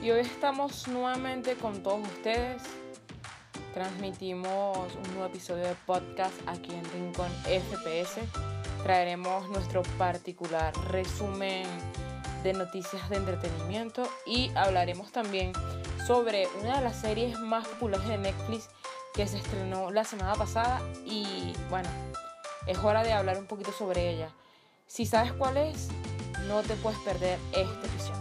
Y hoy estamos nuevamente con todos ustedes. Transmitimos un nuevo episodio de podcast aquí en Rincón FPS. Traeremos nuestro particular resumen de noticias de entretenimiento y hablaremos también sobre una de las series más populares de Netflix que se estrenó la semana pasada y bueno, es hora de hablar un poquito sobre ella. Si sabes cuál es, no te puedes perder este episodio.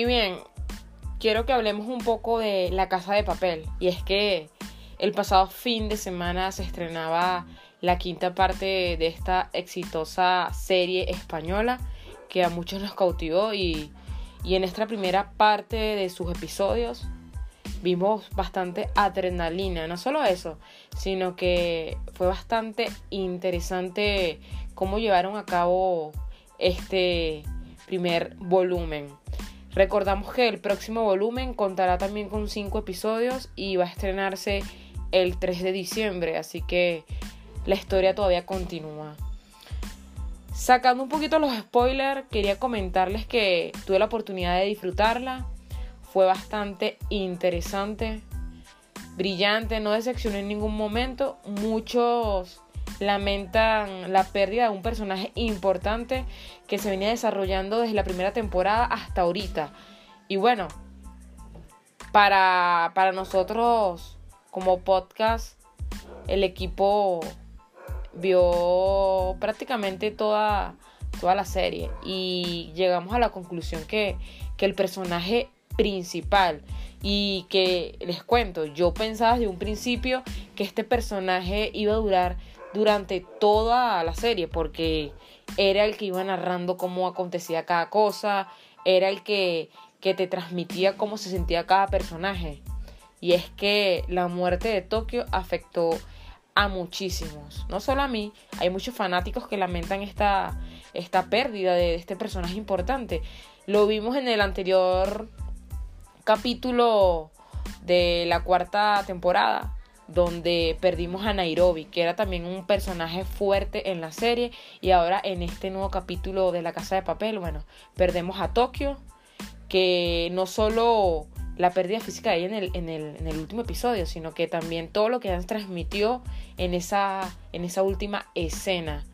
Y bien, quiero que hablemos un poco de La Casa de Papel. Y es que el pasado fin de semana se estrenaba la quinta parte de esta exitosa serie española que a muchos nos cautivó y, y en esta primera parte de sus episodios vimos bastante adrenalina, no solo eso, sino que fue bastante interesante cómo llevaron a cabo este primer volumen. Recordamos que el próximo volumen contará también con cinco episodios y va a estrenarse el 3 de diciembre, así que la historia todavía continúa. Sacando un poquito los spoilers, quería comentarles que tuve la oportunidad de disfrutarla. Fue bastante interesante, brillante, no decepcionó en ningún momento. Muchos lamentan la pérdida de un personaje importante que se venía desarrollando desde la primera temporada hasta ahorita. Y bueno, para, para nosotros como podcast, el equipo vio prácticamente toda, toda la serie y llegamos a la conclusión que, que el personaje principal y que les cuento, yo pensaba desde un principio que este personaje iba a durar durante toda la serie porque era el que iba narrando cómo acontecía cada cosa, era el que, que te transmitía cómo se sentía cada personaje. Y es que la muerte de Tokio afectó a muchísimos, no solo a mí, hay muchos fanáticos que lamentan esta, esta pérdida de este personaje importante. Lo vimos en el anterior capítulo de la cuarta temporada, donde perdimos a Nairobi, que era también un personaje fuerte en la serie, y ahora en este nuevo capítulo de La Casa de Papel, bueno, perdemos a Tokio, que no solo la pérdida física de ella en el, en, el, en el, último episodio, sino que también todo lo que ella transmitió en esa, en esa última escena.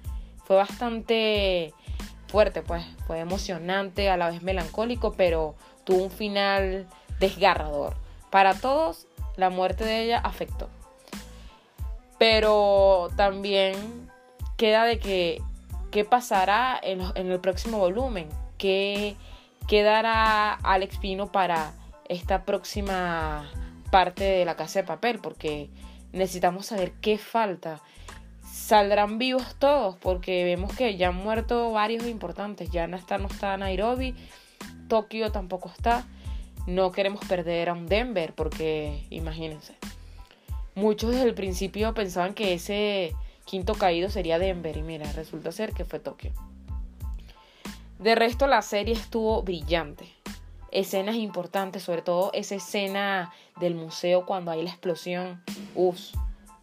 Fue bastante fuerte, pues, fue emocionante, a la vez melancólico, pero tuvo un final desgarrador. Para todos, la muerte de ella afectó. Pero también queda de que qué pasará en, en el próximo volumen, qué quedará Alex Pino para esta próxima parte de la casa de papel, porque necesitamos saber qué falta. Saldrán vivos todos, porque vemos que ya han muerto varios importantes. Ya no está, no está Nairobi, Tokio tampoco está. No queremos perder a un Denver, porque imagínense. Muchos desde el principio pensaban que ese quinto caído sería Denver, y mira, resulta ser que fue Tokio. De resto, la serie estuvo brillante escenas importantes, sobre todo esa escena del museo cuando hay la explosión. Uf,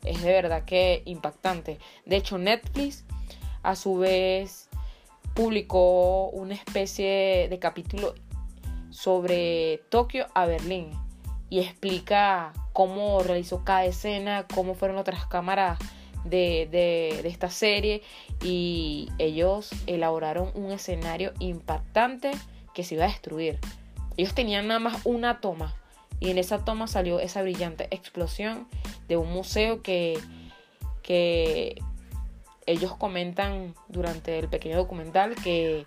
es de verdad que impactante. De hecho, Netflix a su vez publicó una especie de capítulo sobre Tokio a Berlín y explica cómo realizó cada escena, cómo fueron otras cámaras de, de, esta serie y ellos elaboraron un escenario impactante que se iba a destruir. Ellos tenían nada más una toma y en esa toma salió esa brillante explosión de un museo que, que ellos comentan durante el pequeño documental que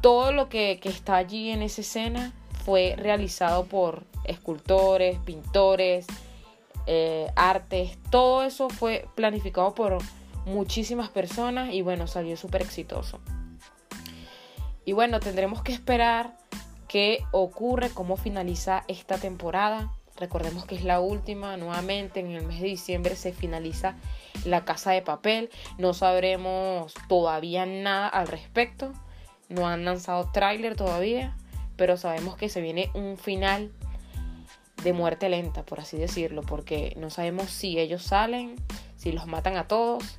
todo lo que, que está allí en esa escena fue realizado por escultores, pintores, eh, artes, todo eso fue planificado por muchísimas personas y bueno, salió súper exitoso. Y bueno, tendremos que esperar qué ocurre, cómo finaliza esta temporada. Recordemos que es la última, nuevamente en el mes de diciembre se finaliza La Casa de Papel. No sabremos todavía nada al respecto. No han lanzado tráiler todavía, pero sabemos que se viene un final de muerte lenta, por así decirlo, porque no sabemos si ellos salen, si los matan a todos,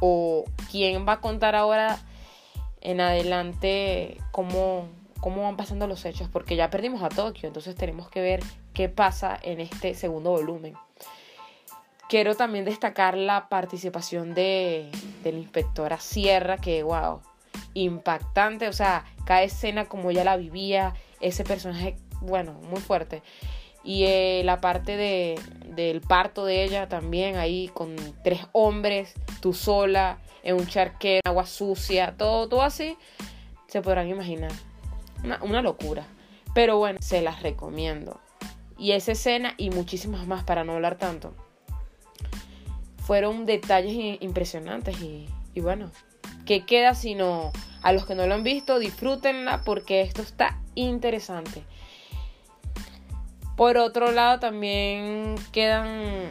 o quién va a contar ahora en adelante cómo, cómo van pasando los hechos, porque ya perdimos a Tokio, entonces tenemos que ver qué pasa en este segundo volumen. Quiero también destacar la participación de, de la inspectora Sierra, que wow, impactante, o sea, cada escena como ya la vivía, ese personaje, bueno, muy fuerte. Y eh, la parte de, del parto de ella también, ahí con tres hombres, tú sola, en un charquero, agua sucia, todo, todo así, se podrán imaginar. Una, una locura. Pero bueno, se las recomiendo. Y esa escena y muchísimas más para no hablar tanto. Fueron detalles impresionantes y, y bueno, ¿qué queda sino a los que no lo han visto, disfrútenla porque esto está interesante. Por otro lado, también quedan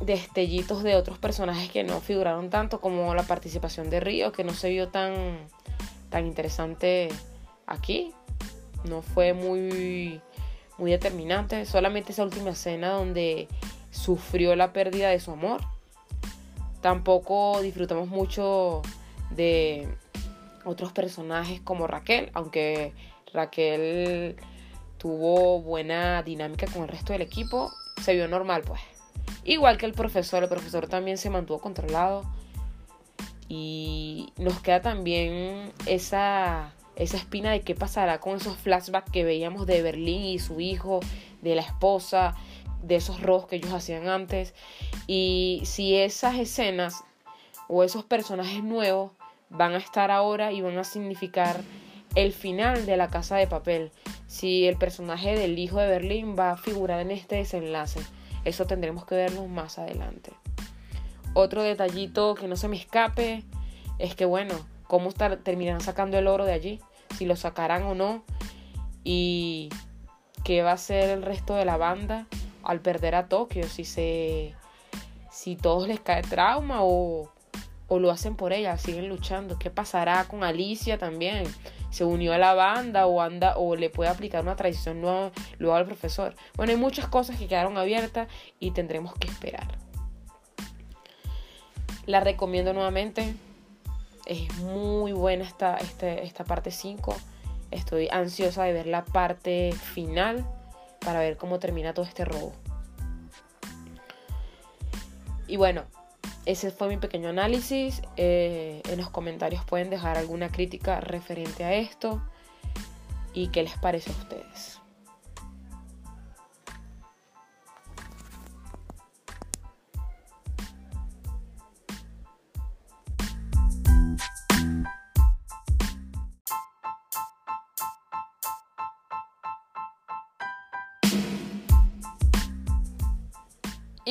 destellitos de otros personajes que no figuraron tanto, como la participación de Río, que no se vio tan, tan interesante aquí. No fue muy, muy determinante. Solamente esa última escena donde sufrió la pérdida de su amor. Tampoco disfrutamos mucho de otros personajes como Raquel, aunque Raquel tuvo buena dinámica con el resto del equipo, se vio normal pues. Igual que el profesor, el profesor también se mantuvo controlado y nos queda también esa, esa espina de qué pasará con esos flashbacks que veíamos de Berlín y su hijo, de la esposa, de esos robos que ellos hacían antes y si esas escenas o esos personajes nuevos van a estar ahora y van a significar el final de la casa de papel. Si el personaje del hijo de Berlín va a figurar en este desenlace. Eso tendremos que verlo más adelante. Otro detallito que no se me escape es que, bueno, cómo terminarán sacando el oro de allí, si lo sacarán o no, y qué va a ser el resto de la banda al perder a Tokio, si se si todos les cae trauma o o lo hacen por ella, siguen luchando. ¿Qué pasará con Alicia también? ¿Se unió a la banda o anda o le puede aplicar una traición nueva luego al profesor? Bueno, hay muchas cosas que quedaron abiertas y tendremos que esperar. La recomiendo nuevamente. Es muy buena esta, este, esta parte 5. Estoy ansiosa de ver la parte final para ver cómo termina todo este robo. Y bueno, ese fue mi pequeño análisis. Eh, en los comentarios pueden dejar alguna crítica referente a esto y qué les parece a ustedes.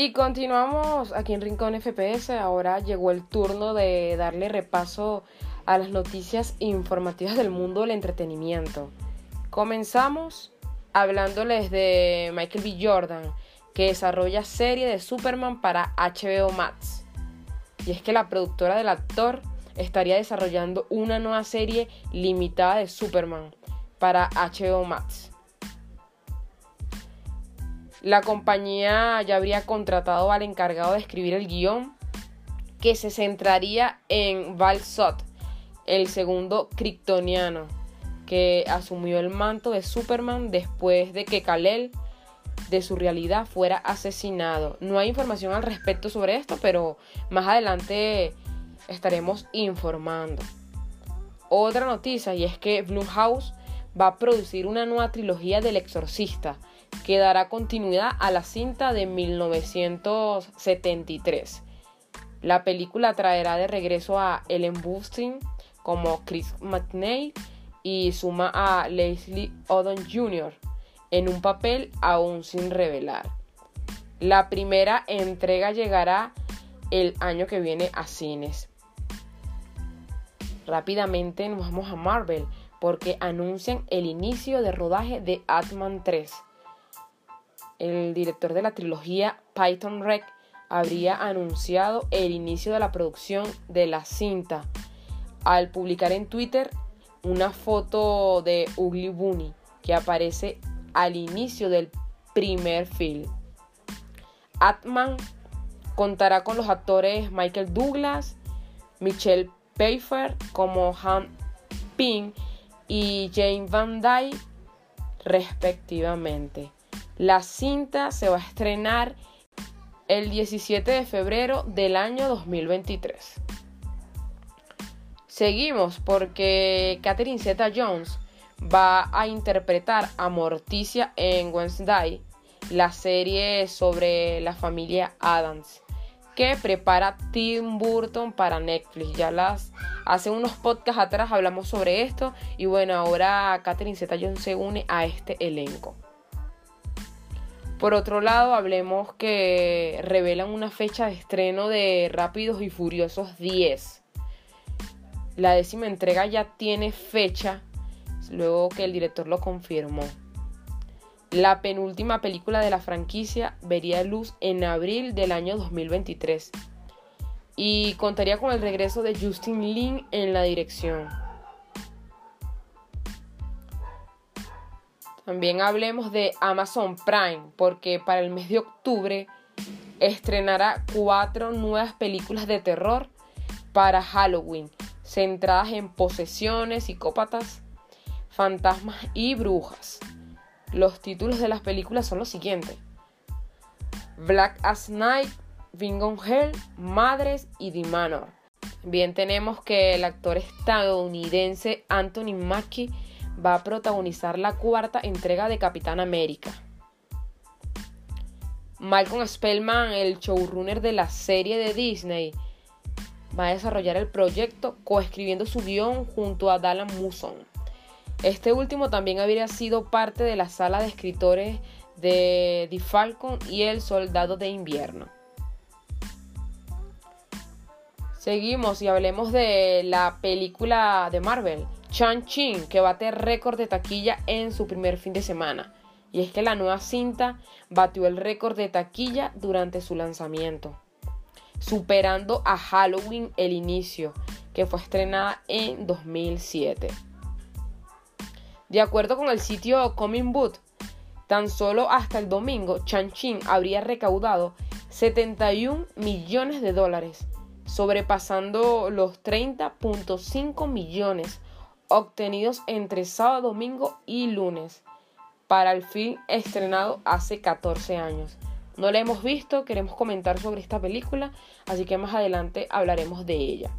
Y continuamos aquí en Rincón FPS. Ahora llegó el turno de darle repaso a las noticias informativas del mundo del entretenimiento. Comenzamos hablándoles de Michael B. Jordan, que desarrolla serie de Superman para HBO Max. Y es que la productora del actor estaría desarrollando una nueva serie limitada de Superman para HBO Max. La compañía ya habría contratado al encargado de escribir el guion, que se centraría en Val Zod, el segundo kryptoniano, que asumió el manto de Superman después de que Kal-El de su realidad fuera asesinado. No hay información al respecto sobre esto, pero más adelante estaremos informando. Otra noticia y es que Blumhouse va a producir una nueva trilogía del Exorcista que dará continuidad a la cinta de 1973. La película traerá de regreso a Ellen Burstyn como Chris McNeil y suma a Leslie Odom Jr. en un papel aún sin revelar. La primera entrega llegará el año que viene a cines. Rápidamente nos vamos a Marvel porque anuncian el inicio de rodaje de Atman 3 el director de la trilogía Python Rec habría anunciado el inicio de la producción de la cinta al publicar en Twitter una foto de Ugly Bunny que aparece al inicio del primer film. Atman contará con los actores Michael Douglas, Michelle Pfeiffer como Han Ping y Jane Van Dyke respectivamente. La cinta se va a estrenar el 17 de febrero del año 2023. Seguimos porque Catherine Zeta Jones va a interpretar a Morticia en Wednesday, la serie sobre la familia Adams que prepara Tim Burton para Netflix. Ya las hace unos podcasts atrás hablamos sobre esto y bueno, ahora Catherine Zeta-Jones se une a este elenco. Por otro lado, hablemos que revelan una fecha de estreno de Rápidos y Furiosos 10. La décima entrega ya tiene fecha, luego que el director lo confirmó. La penúltima película de la franquicia vería luz en abril del año 2023 y contaría con el regreso de Justin Lin en la dirección. También hablemos de Amazon Prime, porque para el mes de octubre estrenará cuatro nuevas películas de terror para Halloween, centradas en posesiones, psicópatas, fantasmas y brujas. Los títulos de las películas son los siguientes. Black as Night, Bingo Hell, Madres y The Manor. Bien, tenemos que el actor estadounidense Anthony Mackie va a protagonizar la cuarta entrega de Capitán América. Malcolm Spellman, el showrunner de la serie de Disney, va a desarrollar el proyecto coescribiendo su guion junto a Dallan Muson. Este último también habría sido parte de la sala de escritores de The Falcon y El Soldado de Invierno. Seguimos y hablemos de la película de Marvel, Chan-Chin, que bate récord de taquilla en su primer fin de semana. Y es que la nueva cinta batió el récord de taquilla durante su lanzamiento, superando a Halloween el inicio, que fue estrenada en 2007. De acuerdo con el sitio Coming Boot, tan solo hasta el domingo, Chin habría recaudado 71 millones de dólares, sobrepasando los 30.5 millones obtenidos entre sábado, domingo y lunes para el film estrenado hace 14 años. No la hemos visto, queremos comentar sobre esta película, así que más adelante hablaremos de ella.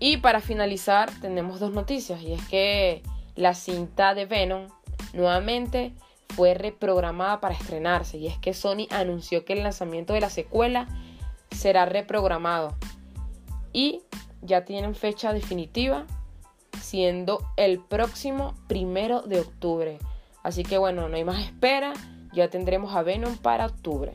Y para finalizar tenemos dos noticias y es que la cinta de Venom nuevamente fue reprogramada para estrenarse y es que Sony anunció que el lanzamiento de la secuela será reprogramado y ya tienen fecha definitiva siendo el próximo primero de octubre. Así que bueno, no hay más espera, ya tendremos a Venom para octubre.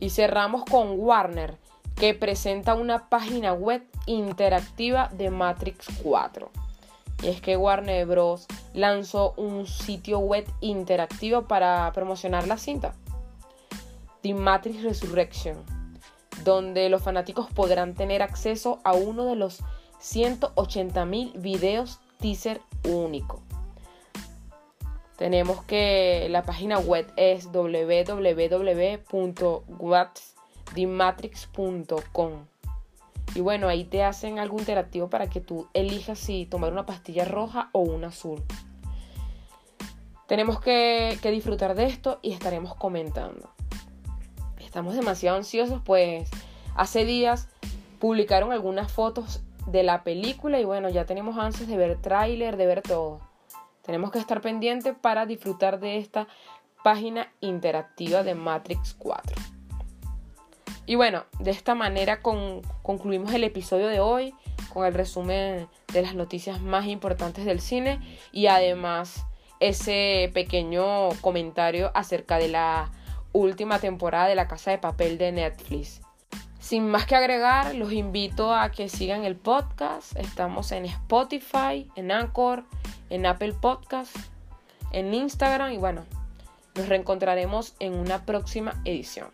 Y cerramos con Warner que presenta una página web interactiva de Matrix 4. Y es que Warner Bros. lanzó un sitio web interactivo para promocionar la cinta, The Matrix Resurrection, donde los fanáticos podrán tener acceso a uno de los 180.000 videos teaser único. Tenemos que la página web es www.whats thematrix.com. Y bueno, ahí te hacen algo interactivo para que tú elijas si tomar una pastilla roja o una azul. Tenemos que disfrutar de esto y estaremos comentando. Estamos demasiado ansiosos, pues hace días publicaron algunas fotos de la película y bueno, ya tenemos ansias de ver tráiler, de ver todo. Tenemos que estar pendientes para disfrutar de esta página interactiva de Matrix 4. Y bueno, de esta manera concluimos el episodio de hoy con el resumen de las noticias más importantes del cine y además ese pequeño comentario acerca de la última temporada de La Casa de Papel de Netflix. Sin más que agregar, los invito a que sigan el podcast. Estamos en Spotify, en Anchor, en Apple Podcast, en Instagram y bueno, nos reencontraremos en una próxima edición.